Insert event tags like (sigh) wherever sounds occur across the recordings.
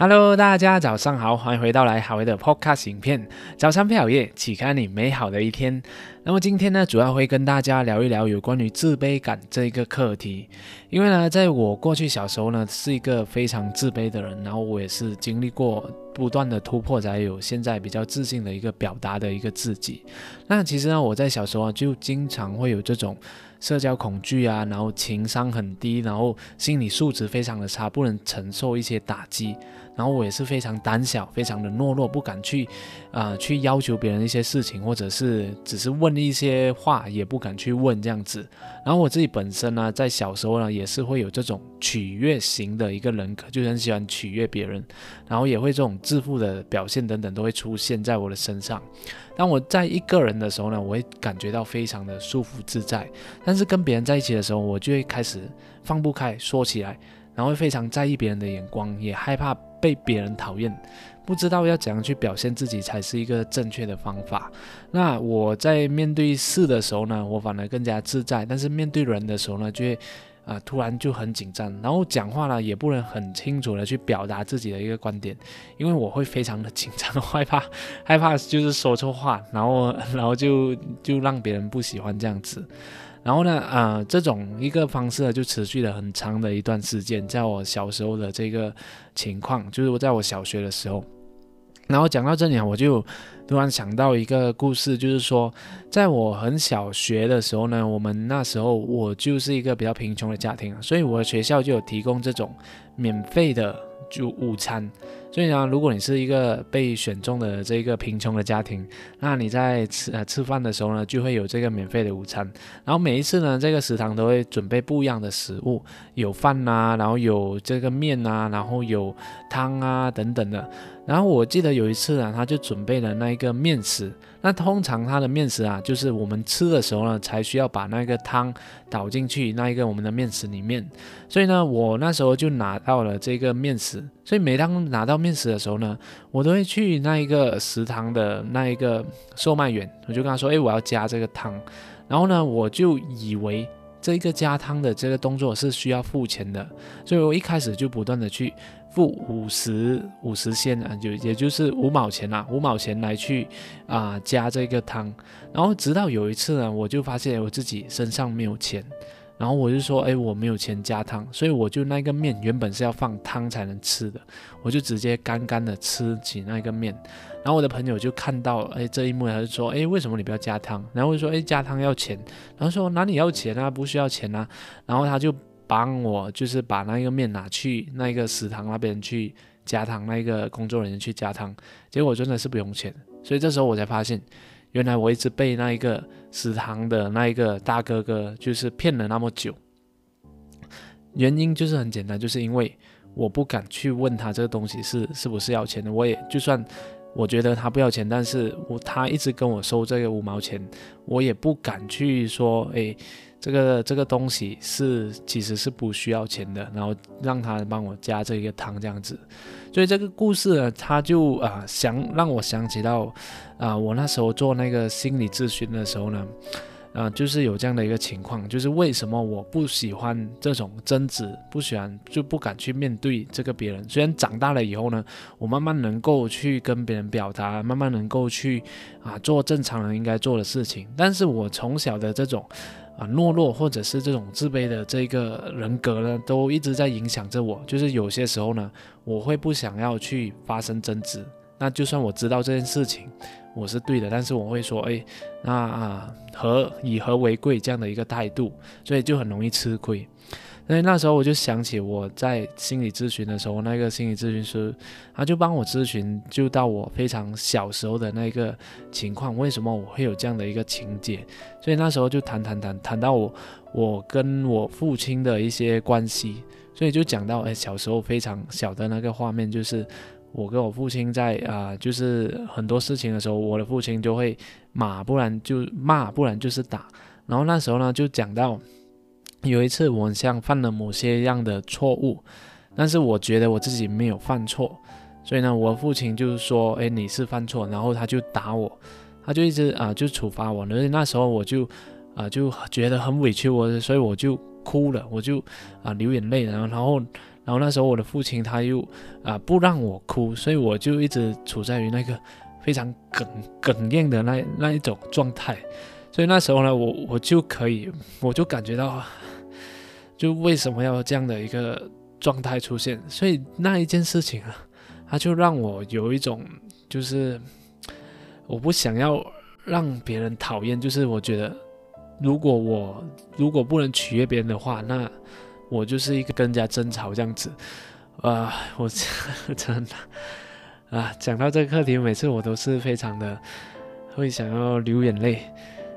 Hello，大家早上好，欢迎回到来好的 Podcast 影片。早餐配好夜，启开你美好的一天。那么今天呢，主要会跟大家聊一聊有关于自卑感这一个课题。因为呢，在我过去小时候呢，是一个非常自卑的人，然后我也是经历过不断的突破，才有现在比较自信的一个表达的一个自己。那其实呢，我在小时候啊，就经常会有这种。社交恐惧啊，然后情商很低，然后心理素质非常的差，不能承受一些打击。然后我也是非常胆小，非常的懦弱，不敢去，啊，去要求别人一些事情，或者是只是问一些话，也不敢去问这样子。然后我自己本身呢，在小时候呢，也是会有这种取悦型的一个人格，就很喜欢取悦别人，然后也会这种自负的表现等等都会出现在我的身上。当我在一个人的时候呢，我会感觉到非常的舒服自在，但是跟别人在一起的时候，我就会开始放不开，说起来。然后会非常在意别人的眼光，也害怕被别人讨厌，不知道要怎样去表现自己才是一个正确的方法。那我在面对事的时候呢，我反而更加自在；但是面对人的时候呢，就会啊突然就很紧张，然后讲话呢也不能很清楚的去表达自己的一个观点，因为我会非常的紧张，(laughs) 害怕害怕就是说错话，然后 (laughs) 然后就就让别人不喜欢这样子。然后呢，啊，这种一个方式，就持续了很长的一段时间，在我小时候的这个情况，就是我在我小学的时候。然后讲到这里啊，我就突然想到一个故事，就是说，在我很小学的时候呢，我们那时候我就是一个比较贫穷的家庭，所以我的学校就有提供这种免费的。就午餐，所以呢，如果你是一个被选中的这个贫穷的家庭，那你在吃呃吃饭的时候呢，就会有这个免费的午餐。然后每一次呢，这个食堂都会准备不一样的食物，有饭呐，然后有这个面呐，然后有汤啊等等的。然后我记得有一次啊，他就准备了那一个面食。那通常它的面食啊，就是我们吃的时候呢，才需要把那个汤倒进去那一个我们的面食里面。所以呢，我那时候就拿到了这个面食。所以每当拿到面食的时候呢，我都会去那一个食堂的那一个售卖员，我就跟他说：“哎，我要加这个汤。”然后呢，我就以为这一个加汤的这个动作是需要付钱的，所以我一开始就不断的去。付五十五十仙啊，就也就是五毛钱啦，五毛钱来去啊加这个汤，然后直到有一次呢，我就发现我自己身上没有钱，然后我就说，哎，我没有钱加汤，所以我就那个面原本是要放汤才能吃的，我就直接干干的吃起那个面，然后我的朋友就看到，哎，这一幕，他就说，哎，为什么你不要加汤？然后我就说，哎，加汤要钱，然后说哪里要钱啊？不需要钱啊，然后他就。帮我就是把那个面拿去那个食堂那边去加汤，那个工作人员去加汤，结果真的是不用钱，所以这时候我才发现，原来我一直被那一个食堂的那一个大哥哥就是骗了那么久。原因就是很简单，就是因为我不敢去问他这个东西是是不是要钱的，我也就算我觉得他不要钱，但是我他一直跟我收这个五毛钱，我也不敢去说，诶。这个这个东西是其实是不需要钱的，然后让他帮我加这个汤这样子，所以这个故事呢，他就啊想让我想起到啊我那时候做那个心理咨询的时候呢，啊就是有这样的一个情况，就是为什么我不喜欢这种争执，不喜欢就不敢去面对这个别人。虽然长大了以后呢，我慢慢能够去跟别人表达，慢慢能够去啊做正常人应该做的事情，但是我从小的这种。啊，懦弱或者是这种自卑的这个人格呢，都一直在影响着我。就是有些时候呢，我会不想要去发生争执。那就算我知道这件事情我是对的，但是我会说，哎，那啊和以和为贵这样的一个态度，所以就很容易吃亏。所以那时候我就想起我在心理咨询的时候，那个心理咨询师，他就帮我咨询，就到我非常小时候的那个情况，为什么我会有这样的一个情节？所以那时候就谈谈谈谈到我我跟我父亲的一些关系，所以就讲到哎小时候非常小的那个画面，就是我跟我父亲在啊，就是很多事情的时候，我的父亲就会骂，不然就骂，不然就是打。然后那时候呢，就讲到。有一次，我像犯了某些样的错误，但是我觉得我自己没有犯错，所以呢，我父亲就是说，哎，你是犯错，然后他就打我，他就一直啊就处罚我，而且那时候我就啊就觉得很委屈，我所以我就哭了，我就啊流眼泪，然后然后然后那时候我的父亲他又啊不让我哭，所以我就一直处在于那个非常哽哽咽的那那一种状态。所以那时候呢，我我就可以，我就感觉到，就为什么要这样的一个状态出现？所以那一件事情啊，它就让我有一种，就是我不想要让别人讨厌，就是我觉得，如果我如果不能取悦别人的话，那我就是一个跟人家争吵这样子。啊，我真的 (laughs) 啊，讲到这个课题，每次我都是非常的会想要流眼泪。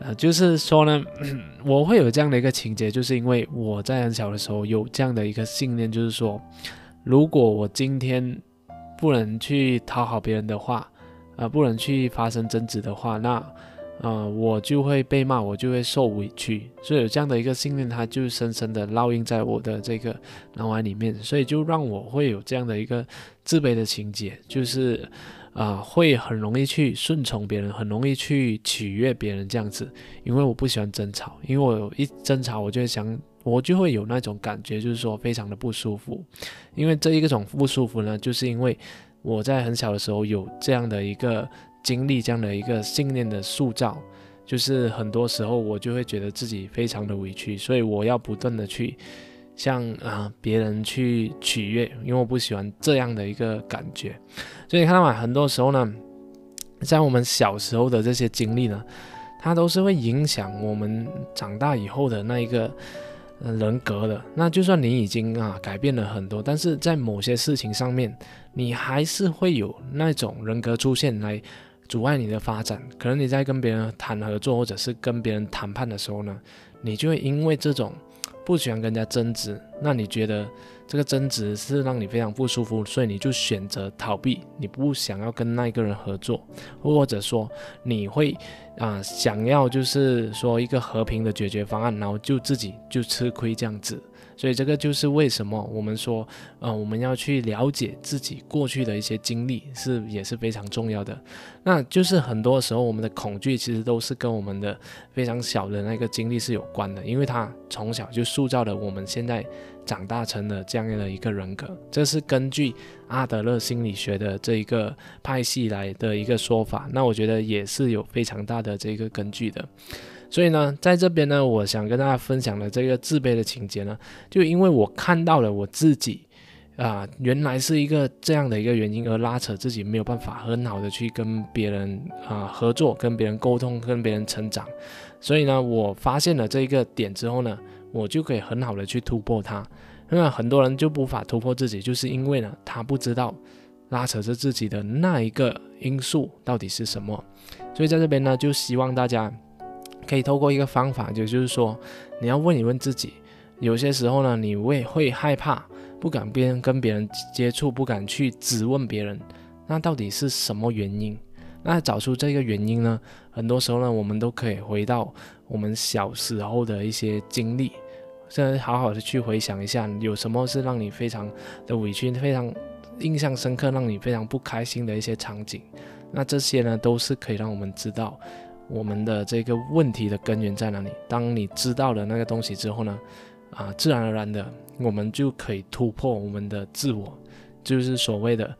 呃，就是说呢，(clears throat) 我会有这样的一个情节，就是因为我在很小的时候有这样的一个信念，就是说，如果我今天不能去讨好别人的话，呃，不能去发生争执的话，那，呃，我就会被骂，我就会受委屈，所以有这样的一个信念，它就深深的烙印在我的这个脑海里面，所以就让我会有这样的一个自卑的情节，就是。啊，会很容易去顺从别人，很容易去取悦别人这样子，因为我不喜欢争吵，因为我一争吵，我就会想，我就会有那种感觉，就是说非常的不舒服。因为这一个种不舒服呢，就是因为我在很小的时候有这样的一个经历，这样的一个信念的塑造，就是很多时候我就会觉得自己非常的委屈，所以我要不断的去。向啊别人去取悦，因为我不喜欢这样的一个感觉，所以你看到吗？很多时候呢，在我们小时候的这些经历呢，它都是会影响我们长大以后的那一个人格的。那就算你已经啊改变了很多，但是在某些事情上面，你还是会有那种人格出现来阻碍你的发展。可能你在跟别人谈合作，或者是跟别人谈判的时候呢，你就会因为这种。不喜欢跟人家争执，那你觉得这个争执是让你非常不舒服，所以你就选择逃避，你不想要跟那一个人合作，或者说你会啊想要就是说一个和平的解决方案，然后就自己就吃亏这样子。所以这个就是为什么我们说，呃，我们要去了解自己过去的一些经历是也是非常重要的。那就是很多时候我们的恐惧其实都是跟我们的非常小的那个经历是有关的，因为他从小就塑造了我们现在长大成的这样的一个人格。这是根据阿德勒心理学的这一个派系来的一个说法。那我觉得也是有非常大的这个根据的。所以呢，在这边呢，我想跟大家分享的这个自卑的情节呢，就因为我看到了我自己，啊，原来是一个这样的一个原因而拉扯自己没有办法很好的去跟别人啊合作，跟别人沟通，跟别人成长。所以呢，我发现了这一个点之后呢，我就可以很好的去突破它。那很多人就无法突破自己，就是因为呢，他不知道拉扯着自己的那一个因素到底是什么。所以在这边呢，就希望大家。可以透过一个方法，就就是说，你要问一问自己，有些时候呢，你会会害怕，不敢别人跟别人接触，不敢去质问别人，那到底是什么原因？那找出这个原因呢？很多时候呢，我们都可以回到我们小时候的一些经历，现在好好的去回想一下，有什么是让你非常的委屈、非常印象深刻、让你非常不开心的一些场景。那这些呢，都是可以让我们知道。我们的这个问题的根源在哪里？当你知道了那个东西之后呢，啊，自然而然的，我们就可以突破我们的自我，就是所谓的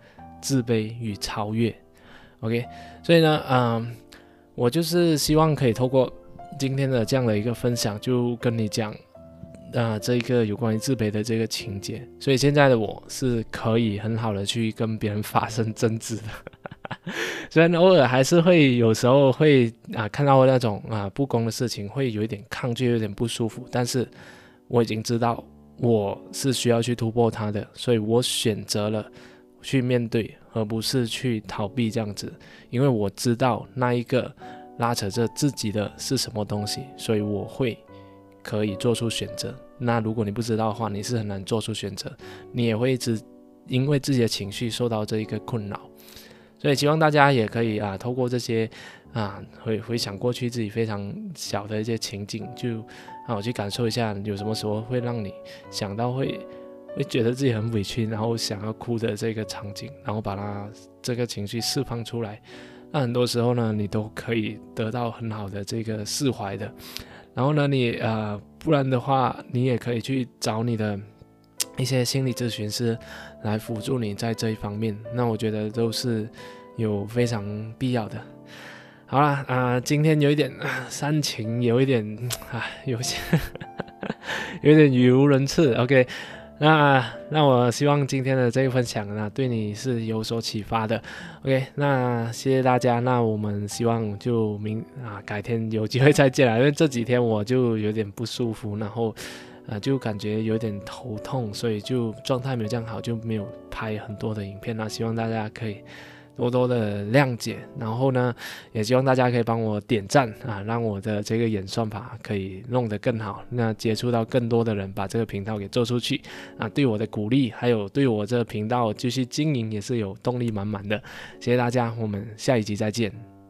自卑与超越。OK，所以呢，嗯，我就是希望可以透过今天的这样的一个分享，就跟你讲，啊，这一个有关于自卑的这个情节。所以现在的我是可以很好的去跟别人发生争执的。(laughs) 虽然偶尔还是会有时候会啊看到那种啊不公的事情，会有一点抗拒，有点不舒服。但是我已经知道我是需要去突破它的，所以我选择了去面对，而不是去逃避这样子。因为我知道那一个拉扯着自己的是什么东西，所以我会可以做出选择。那如果你不知道的话，你是很难做出选择，你也会一直因为自己的情绪受到这一个困扰。所以希望大家也可以啊，透过这些啊，回回想过去自己非常小的一些情景，就让我去感受一下，有什么时候会让你想到会会觉得自己很委屈，然后想要哭的这个场景，然后把它这个情绪释放出来。那很多时候呢，你都可以得到很好的这个释怀的。然后呢，你呃，不然的话，你也可以去找你的。一些心理咨询师来辅助你在这一方面，那我觉得都是有非常必要的。好了啊，今天有一点煽情，有一点啊，有些 (laughs) 有点语无伦次。OK，那那我希望今天的这个分享呢，对你是有所启发的。OK，那谢谢大家。那我们希望就明啊，改天有机会再见了。因为这几天我就有点不舒服，然后啊，就感觉有点头痛，所以就状态没有这样好，就没有拍很多的影片。那希望大家可以。多多的谅解，然后呢，也希望大家可以帮我点赞啊，让我的这个演算法可以弄得更好，那接触到更多的人，把这个频道给做出去啊，对我的鼓励，还有对我这个频道继续经营也是有动力满满的。谢谢大家，我们下一集再见。